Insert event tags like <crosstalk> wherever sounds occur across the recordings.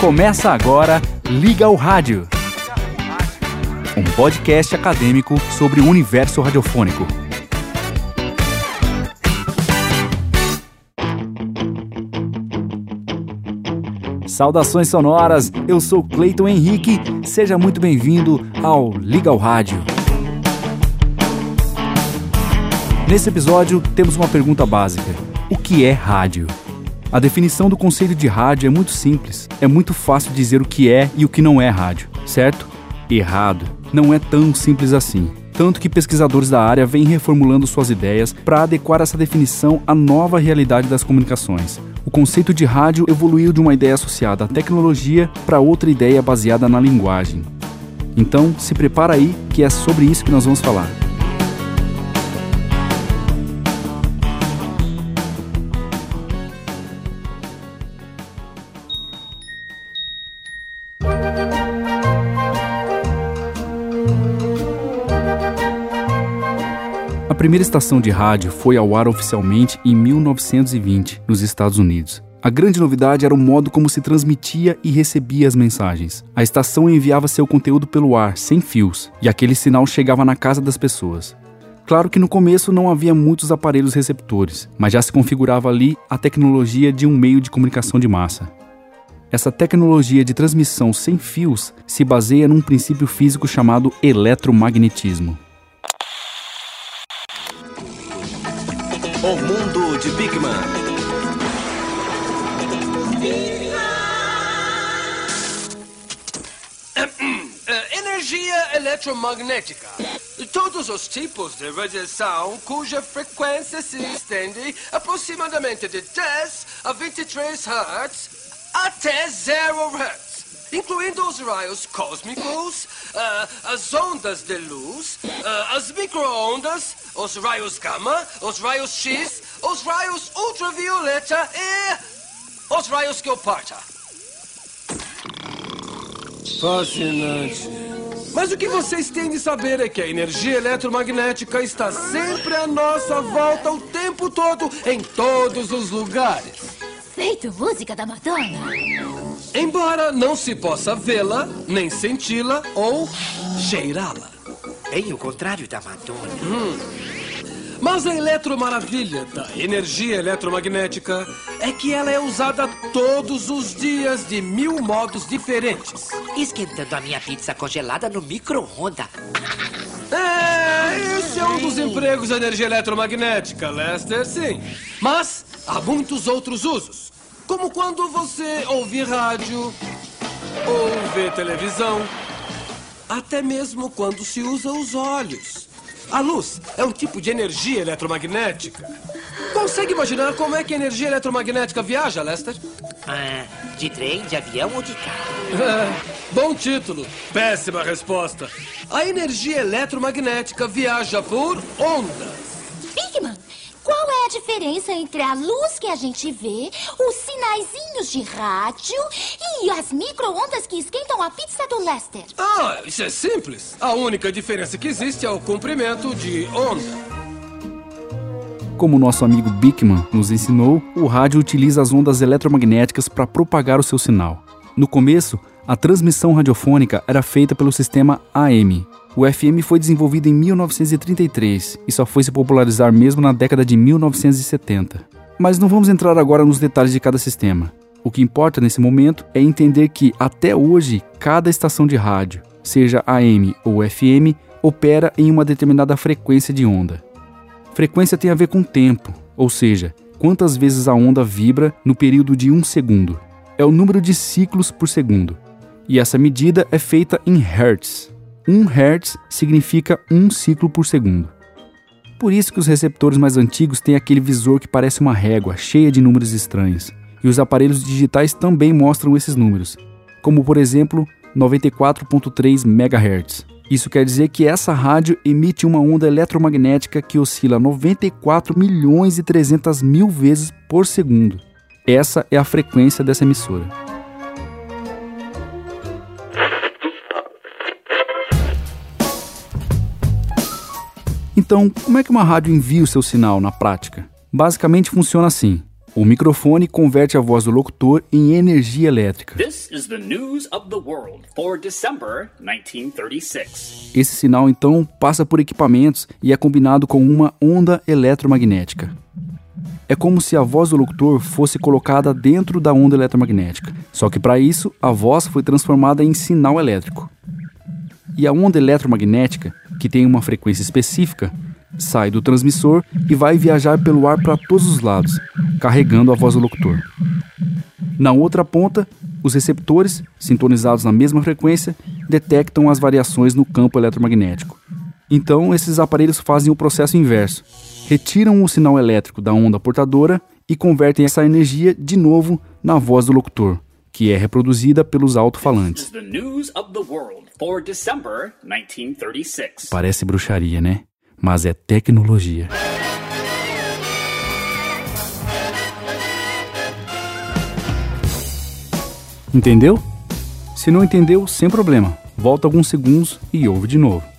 Começa agora Liga o Rádio. Um podcast acadêmico sobre o universo radiofônico. Saudações sonoras, eu sou Cleiton Henrique, seja muito bem-vindo ao Liga o Rádio. Nesse episódio, temos uma pergunta básica: O que é rádio? A definição do conceito de rádio é muito simples. É muito fácil dizer o que é e o que não é rádio, certo? Errado. Não é tão simples assim. Tanto que pesquisadores da área vêm reformulando suas ideias para adequar essa definição à nova realidade das comunicações. O conceito de rádio evoluiu de uma ideia associada à tecnologia para outra ideia baseada na linguagem. Então, se prepara aí que é sobre isso que nós vamos falar. Primeira estação de rádio foi ao ar oficialmente em 1920, nos Estados Unidos. A grande novidade era o modo como se transmitia e recebia as mensagens. A estação enviava seu conteúdo pelo ar, sem fios, e aquele sinal chegava na casa das pessoas. Claro que no começo não havia muitos aparelhos receptores, mas já se configurava ali a tecnologia de um meio de comunicação de massa. Essa tecnologia de transmissão sem fios se baseia num princípio físico chamado eletromagnetismo. O mundo de Big Man. Eh, <coughs> Energia eletromagnética. Todos os tipos de radiação cuja frequência se estende aproximadamente de 10 a 23 Hz até 0 Hz, incluindo os raios cósmicos, eh, as ondas de luz, eh, as microondas, os raios gama, os raios X, os raios ultravioleta e os raios Gilparta. Fascinante. Mas o que vocês têm de saber é que a energia eletromagnética está sempre à nossa volta o tempo todo, em todos os lugares. Feito música da Madonna. Embora não se possa vê-la, nem senti-la ou cheirá-la. Bem o contrário da Madonna. Mas a eletromaravilha da energia eletromagnética é que ela é usada todos os dias de mil modos diferentes. Esquentando a minha pizza congelada no micro-ondas. É, esse é um dos empregos da energia eletromagnética, Lester, sim. Mas há muitos outros usos. Como quando você ouve rádio, ou vê televisão, até mesmo quando se usa os olhos. A luz é um tipo de energia eletromagnética. Consegue imaginar como é que a energia eletromagnética viaja, Lester? Ah, de trem, de avião ou de carro? É, <laughs> bom título. Péssima resposta. A energia eletromagnética viaja por ondas. Bigman, qual é a diferença entre a luz que a gente vê, os sinaizinhos de rádio e as micro-ondas que esquentam a pizza do Lester? Ah, isso é simples. A única diferença que existe é o comprimento de onda. Como nosso amigo Bickman nos ensinou, o rádio utiliza as ondas eletromagnéticas para propagar o seu sinal. No começo, a transmissão radiofônica era feita pelo sistema AM. O FM foi desenvolvido em 1933 e só foi se popularizar mesmo na década de 1970. Mas não vamos entrar agora nos detalhes de cada sistema. O que importa nesse momento é entender que, até hoje, cada estação de rádio, seja AM ou FM, opera em uma determinada frequência de onda. Frequência tem a ver com tempo, ou seja, quantas vezes a onda vibra no período de um segundo. É o número de ciclos por segundo. E essa medida é feita em Hertz. 1 Hz significa um ciclo por segundo. Por isso que os receptores mais antigos têm aquele visor que parece uma régua, cheia de números estranhos. E os aparelhos digitais também mostram esses números, como por exemplo 94.3 MHz. Isso quer dizer que essa rádio emite uma onda eletromagnética que oscila 94 milhões e 300 mil vezes por segundo. Essa é a frequência dessa emissora. Então, como é que uma rádio envia o seu sinal na prática? Basicamente funciona assim. O microfone converte a voz do locutor em energia elétrica. This is the news of the world for December 1936. Esse sinal então passa por equipamentos e é combinado com uma onda eletromagnética. É como se a voz do locutor fosse colocada dentro da onda eletromagnética. Só que para isso, a voz foi transformada em sinal elétrico. E a onda eletromagnética, que tem uma frequência específica, sai do transmissor e vai viajar pelo ar para todos os lados, carregando a voz do locutor. Na outra ponta, os receptores, sintonizados na mesma frequência, detectam as variações no campo eletromagnético. Então, esses aparelhos fazem o processo inverso retiram o sinal elétrico da onda portadora e convertem essa energia de novo na voz do locutor, que é reproduzida pelos alto-falantes. Parece bruxaria, né? Mas é tecnologia. Entendeu? Se não entendeu, sem problema. Volta alguns segundos e ouve de novo.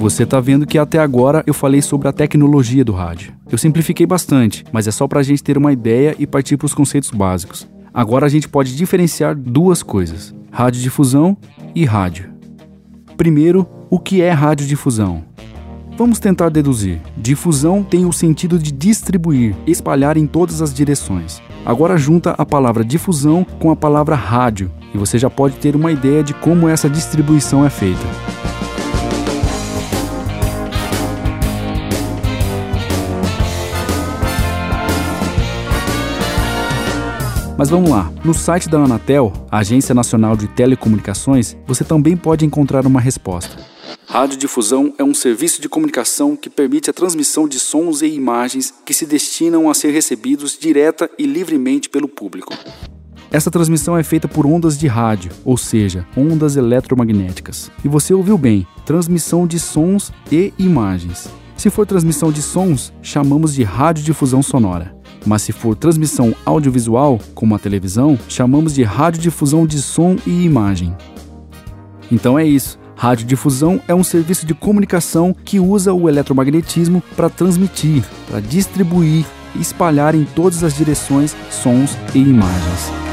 Você tá vendo que até agora eu falei sobre a tecnologia do rádio. Eu simplifiquei bastante, mas é só para a gente ter uma ideia e partir para os conceitos básicos. Agora a gente pode diferenciar duas coisas: radiodifusão e rádio. Primeiro, o que é radiodifusão? Vamos tentar deduzir. Difusão tem o sentido de distribuir, espalhar em todas as direções. Agora junta a palavra difusão com a palavra rádio e você já pode ter uma ideia de como essa distribuição é feita. Mas vamos lá, no site da Anatel, Agência Nacional de Telecomunicações, você também pode encontrar uma resposta. Radiodifusão é um serviço de comunicação que permite a transmissão de sons e imagens que se destinam a ser recebidos direta e livremente pelo público. Essa transmissão é feita por ondas de rádio, ou seja, ondas eletromagnéticas. E você ouviu bem, transmissão de sons e imagens. Se for transmissão de sons, chamamos de radiodifusão sonora. Mas se for transmissão audiovisual, como a televisão, chamamos de radiodifusão de som e imagem. Então é isso. Radiodifusão é um serviço de comunicação que usa o eletromagnetismo para transmitir, para distribuir e espalhar em todas as direções sons e imagens.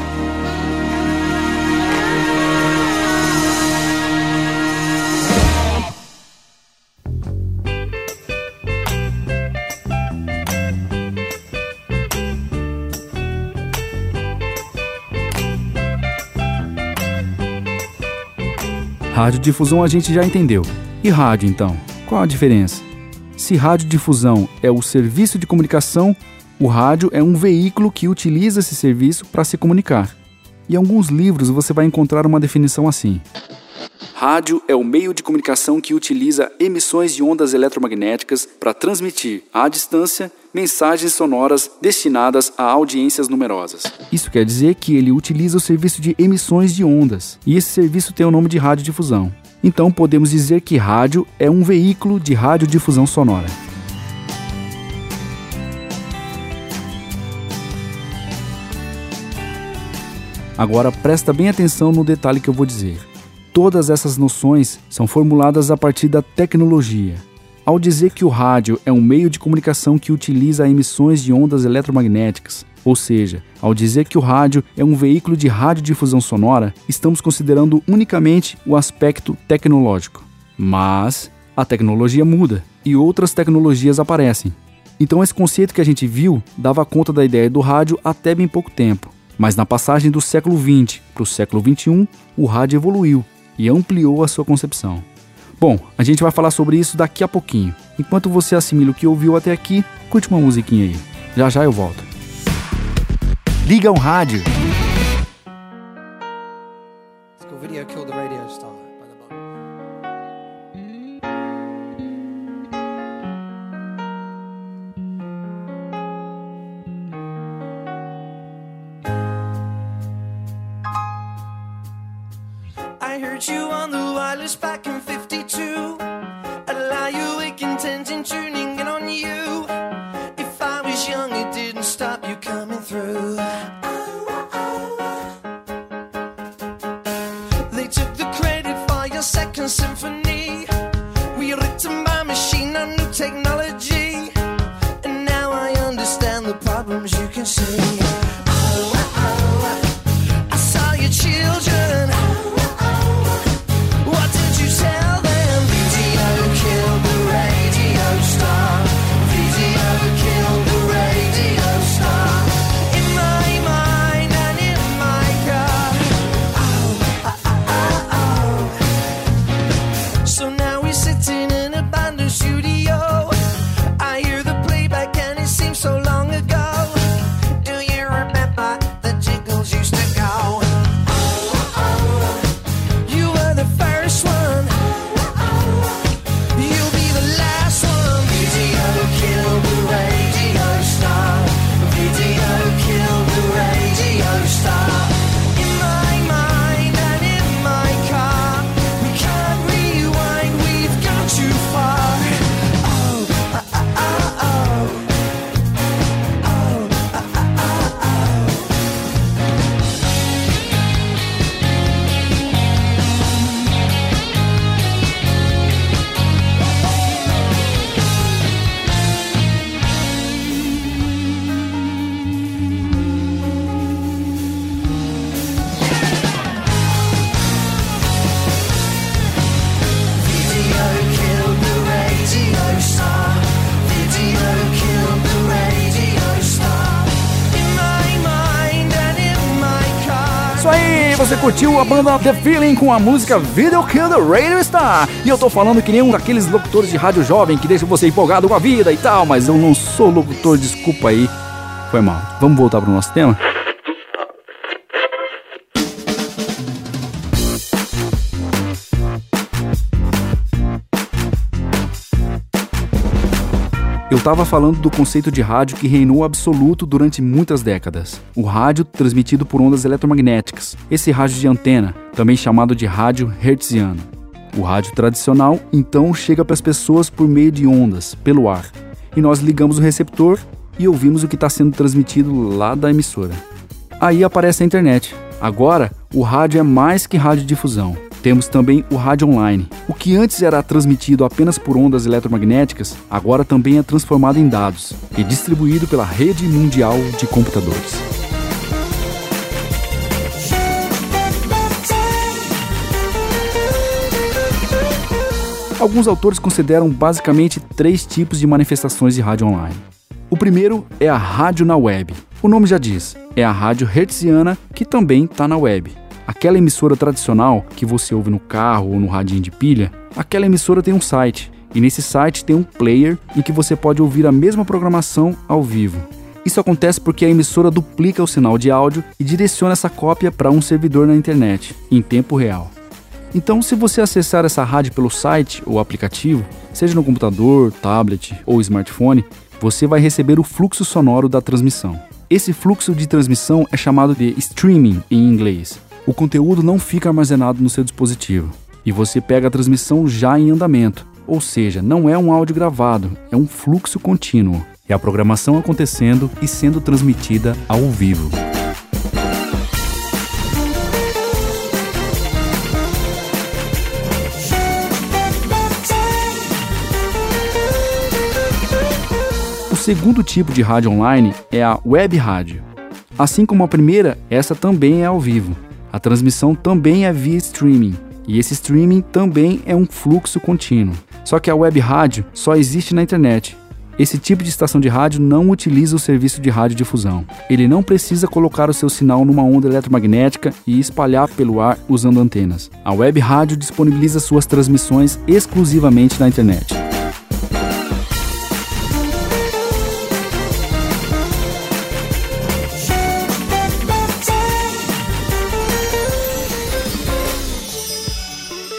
Radiodifusão a gente já entendeu. E rádio então? Qual a diferença? Se radiodifusão é o serviço de comunicação, o rádio é um veículo que utiliza esse serviço para se comunicar. Em alguns livros você vai encontrar uma definição assim: Rádio é o meio de comunicação que utiliza emissões de ondas eletromagnéticas para transmitir, à distância, mensagens sonoras destinadas a audiências numerosas. Isso quer dizer que ele utiliza o serviço de emissões de ondas, e esse serviço tem o nome de radiodifusão. Então podemos dizer que rádio é um veículo de radiodifusão sonora. Agora presta bem atenção no detalhe que eu vou dizer. Todas essas noções são formuladas a partir da tecnologia. Ao dizer que o rádio é um meio de comunicação que utiliza emissões de ondas eletromagnéticas, ou seja, ao dizer que o rádio é um veículo de radiodifusão sonora, estamos considerando unicamente o aspecto tecnológico. Mas a tecnologia muda e outras tecnologias aparecem. Então, esse conceito que a gente viu dava conta da ideia do rádio até bem pouco tempo. Mas na passagem do século XX para o século XXI, o rádio evoluiu e ampliou a sua concepção. Bom, a gente vai falar sobre isso daqui a pouquinho. Enquanto você assimila o que ouviu até aqui, curte uma musiquinha aí. Já já eu volto. Liga o rádio! I curtiu a banda The Feeling com a música Video Kill the Radio Star. E eu tô falando que nem um daqueles locutores de rádio jovem que deixam você empolgado com a vida e tal, mas eu não sou locutor, desculpa aí. Foi mal. Vamos voltar pro nosso tema? Eu estava falando do conceito de rádio que reinou absoluto durante muitas décadas. O rádio transmitido por ondas eletromagnéticas. Esse rádio de antena, também chamado de rádio hertziano. O rádio tradicional, então, chega para as pessoas por meio de ondas, pelo ar. E nós ligamos o receptor e ouvimos o que está sendo transmitido lá da emissora. Aí aparece a internet. Agora, o rádio é mais que radiodifusão. Temos também o rádio online. O que antes era transmitido apenas por ondas eletromagnéticas, agora também é transformado em dados e distribuído pela rede mundial de computadores. Alguns autores consideram basicamente três tipos de manifestações de rádio online. O primeiro é a rádio na web. O nome já diz, é a rádio hertziana que também está na web. Aquela emissora tradicional que você ouve no carro ou no radinho de pilha, aquela emissora tem um site e nesse site tem um player em que você pode ouvir a mesma programação ao vivo. Isso acontece porque a emissora duplica o sinal de áudio e direciona essa cópia para um servidor na internet, em tempo real. Então, se você acessar essa rádio pelo site ou aplicativo, seja no computador, tablet ou smartphone, você vai receber o fluxo sonoro da transmissão. Esse fluxo de transmissão é chamado de streaming em inglês. O conteúdo não fica armazenado no seu dispositivo e você pega a transmissão já em andamento, ou seja, não é um áudio gravado, é um fluxo contínuo. É a programação acontecendo e sendo transmitida ao vivo. O segundo tipo de rádio online é a web rádio. Assim como a primeira, essa também é ao vivo. A transmissão também é via streaming, e esse streaming também é um fluxo contínuo. Só que a web rádio só existe na internet. Esse tipo de estação de rádio não utiliza o serviço de radiodifusão. Ele não precisa colocar o seu sinal numa onda eletromagnética e espalhar pelo ar usando antenas. A web rádio disponibiliza suas transmissões exclusivamente na internet.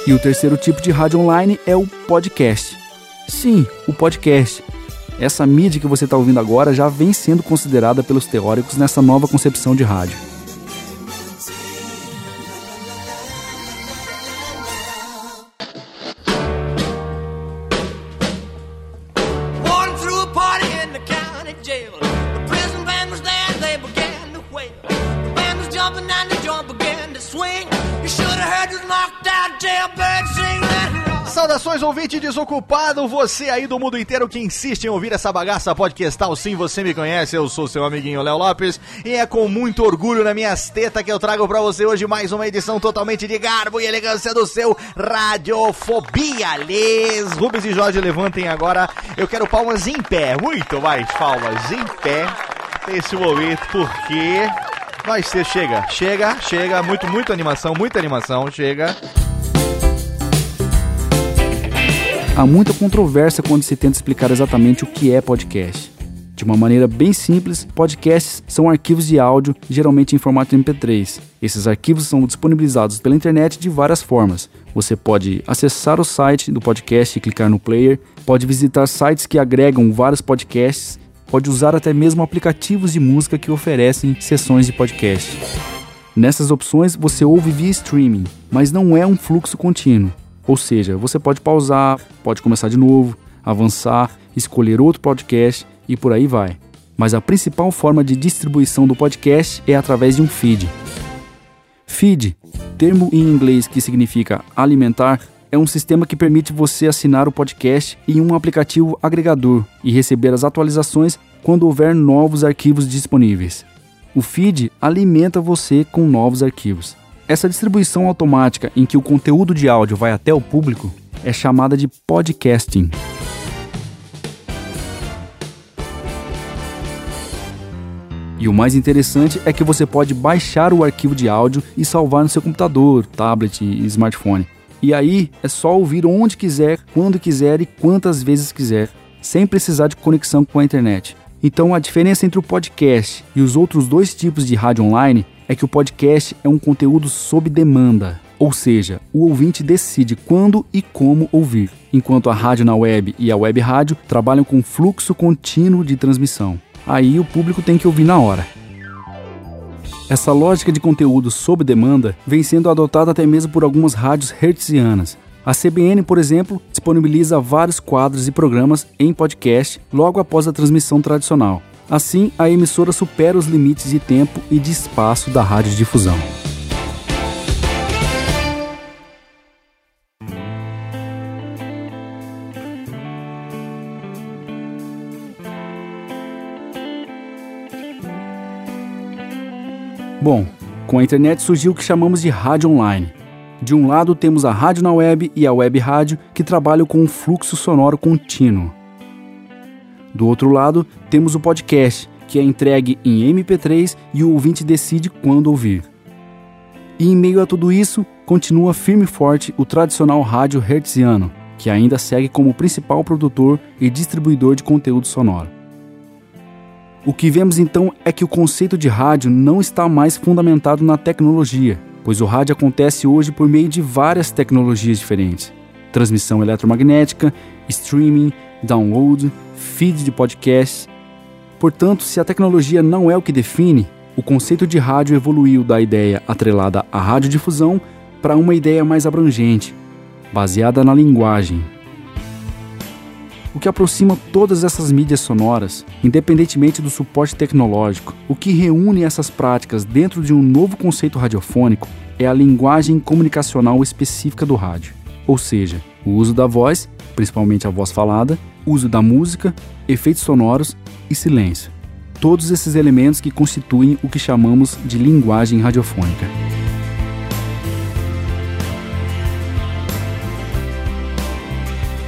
E o terceiro tipo de rádio online é o podcast. Sim, o podcast. Essa mídia que você está ouvindo agora já vem sendo considerada pelos teóricos nessa nova concepção de rádio. Jail. Jumping and the began to swing. You should have heard this knocked out jailbird sing Saudações, ouvinte desocupado, você aí do mundo inteiro que insiste em ouvir essa bagaça podcastal. Sim, você me conhece, eu sou seu amiguinho Léo Lopes e é com muito orgulho na minhas tetas que eu trago pra você hoje mais uma edição totalmente de garbo e elegância do seu Radiofobia. Les Rubens e Jorge levantem agora. Eu quero palmas em pé, muito mais palmas em pé nesse momento, porque vai ser. Chega, chega, chega. Muito, muito animação, muita animação, chega. Há muita controvérsia quando se tenta explicar exatamente o que é podcast. De uma maneira bem simples, podcasts são arquivos de áudio, geralmente em formato MP3. Esses arquivos são disponibilizados pela internet de várias formas. Você pode acessar o site do podcast e clicar no player, pode visitar sites que agregam vários podcasts, pode usar até mesmo aplicativos de música que oferecem sessões de podcast. Nessas opções você ouve via streaming, mas não é um fluxo contínuo. Ou seja, você pode pausar, pode começar de novo, avançar, escolher outro podcast e por aí vai. Mas a principal forma de distribuição do podcast é através de um feed. Feed, termo em inglês que significa alimentar, é um sistema que permite você assinar o podcast em um aplicativo agregador e receber as atualizações quando houver novos arquivos disponíveis. O feed alimenta você com novos arquivos. Essa distribuição automática em que o conteúdo de áudio vai até o público é chamada de podcasting. E o mais interessante é que você pode baixar o arquivo de áudio e salvar no seu computador, tablet e smartphone. E aí é só ouvir onde quiser, quando quiser e quantas vezes quiser, sem precisar de conexão com a internet. Então a diferença entre o podcast e os outros dois tipos de rádio online é que o podcast é um conteúdo sob demanda, ou seja, o ouvinte decide quando e como ouvir, enquanto a rádio na web e a web rádio trabalham com fluxo contínuo de transmissão. Aí o público tem que ouvir na hora. Essa lógica de conteúdo sob demanda vem sendo adotada até mesmo por algumas rádios hertzianas. A CBN, por exemplo, disponibiliza vários quadros e programas em podcast logo após a transmissão tradicional. Assim, a emissora supera os limites de tempo e de espaço da radiodifusão. Bom, com a internet surgiu o que chamamos de rádio online. De um lado temos a rádio na web e a web rádio que trabalham com um fluxo sonoro contínuo. Do outro lado, temos o podcast, que é entregue em MP3 e o ouvinte decide quando ouvir. E em meio a tudo isso, continua firme e forte o tradicional rádio hertziano, que ainda segue como principal produtor e distribuidor de conteúdo sonoro. O que vemos então é que o conceito de rádio não está mais fundamentado na tecnologia, pois o rádio acontece hoje por meio de várias tecnologias diferentes: transmissão eletromagnética, streaming, download, feed de podcast. Portanto, se a tecnologia não é o que define, o conceito de rádio evoluiu da ideia atrelada à radiodifusão para uma ideia mais abrangente, baseada na linguagem. O que aproxima todas essas mídias sonoras, independentemente do suporte tecnológico, o que reúne essas práticas dentro de um novo conceito radiofônico é a linguagem comunicacional específica do rádio, ou seja, o uso da voz, principalmente a voz falada, uso da música, efeitos sonoros e silêncio. Todos esses elementos que constituem o que chamamos de linguagem radiofônica.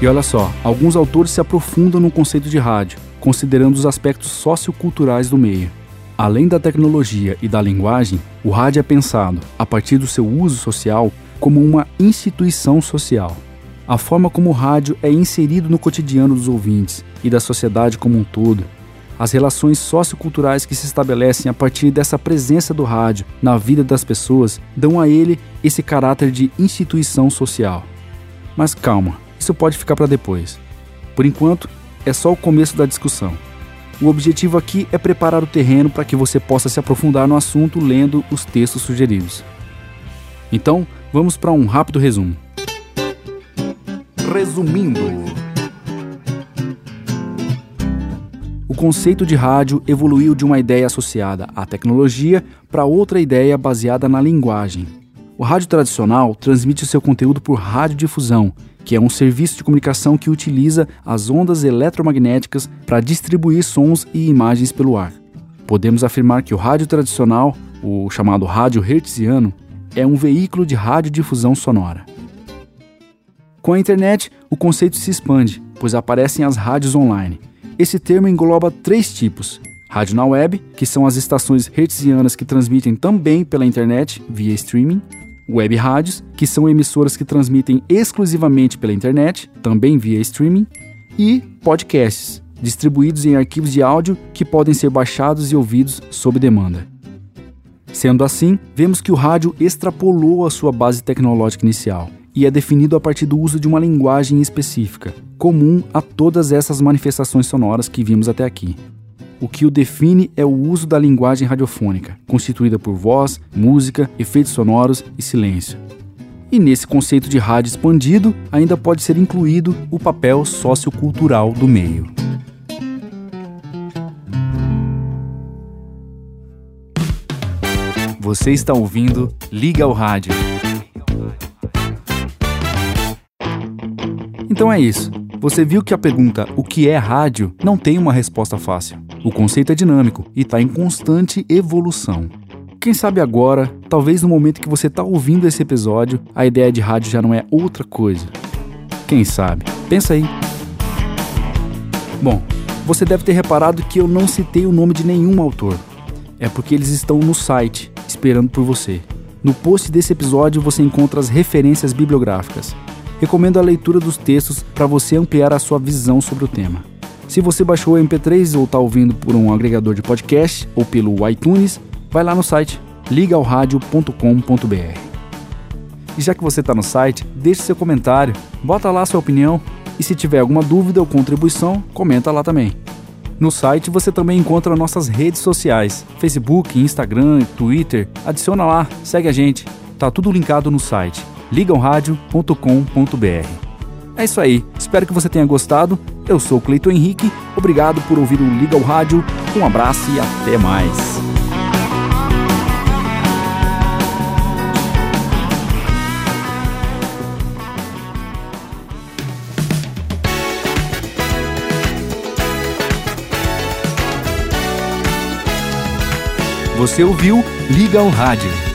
E olha só, alguns autores se aprofundam no conceito de rádio, considerando os aspectos socioculturais do meio. Além da tecnologia e da linguagem, o rádio é pensado, a partir do seu uso social, como uma instituição social. A forma como o rádio é inserido no cotidiano dos ouvintes e da sociedade como um todo, as relações socioculturais que se estabelecem a partir dessa presença do rádio na vida das pessoas dão a ele esse caráter de instituição social. Mas calma, isso pode ficar para depois. Por enquanto, é só o começo da discussão. O objetivo aqui é preparar o terreno para que você possa se aprofundar no assunto lendo os textos sugeridos. Então, vamos para um rápido resumo. Resumindo: O conceito de rádio evoluiu de uma ideia associada à tecnologia para outra ideia baseada na linguagem. O rádio tradicional transmite o seu conteúdo por radiodifusão, que é um serviço de comunicação que utiliza as ondas eletromagnéticas para distribuir sons e imagens pelo ar. Podemos afirmar que o rádio tradicional, o chamado rádio hertziano, é um veículo de radiodifusão sonora. Com a internet, o conceito se expande, pois aparecem as rádios online. Esse termo engloba três tipos: rádio na web, que são as estações hertzianas que transmitem também pela internet via streaming, web rádios, que são emissoras que transmitem exclusivamente pela internet, também via streaming, e podcasts, distribuídos em arquivos de áudio que podem ser baixados e ouvidos sob demanda. Sendo assim, vemos que o rádio extrapolou a sua base tecnológica inicial e é definido a partir do uso de uma linguagem específica, comum a todas essas manifestações sonoras que vimos até aqui. O que o define é o uso da linguagem radiofônica, constituída por voz, música, efeitos sonoros e silêncio. E nesse conceito de rádio expandido, ainda pode ser incluído o papel sociocultural do meio. Você está ouvindo Liga ao Rádio. Então é isso. Você viu que a pergunta o que é rádio não tem uma resposta fácil. O conceito é dinâmico e está em constante evolução. Quem sabe agora, talvez no momento que você está ouvindo esse episódio, a ideia de rádio já não é outra coisa. Quem sabe? Pensa aí. Bom, você deve ter reparado que eu não citei o nome de nenhum autor. É porque eles estão no site, esperando por você. No post desse episódio você encontra as referências bibliográficas. Recomendo a leitura dos textos para você ampliar a sua visão sobre o tema. Se você baixou o MP3 ou está ouvindo por um agregador de podcast ou pelo iTunes, vai lá no site ligaoradio.com.br. E já que você está no site, deixe seu comentário, bota lá sua opinião e se tiver alguma dúvida ou contribuição, comenta lá também. No site você também encontra nossas redes sociais: Facebook, Instagram, Twitter. Adiciona lá, segue a gente. Tá tudo linkado no site ligaoradio.com.br. É isso aí. Espero que você tenha gostado. Eu sou o Cleiton Henrique. Obrigado por ouvir o Liga ao Rádio. Um abraço e até mais. Você ouviu Liga ao Rádio.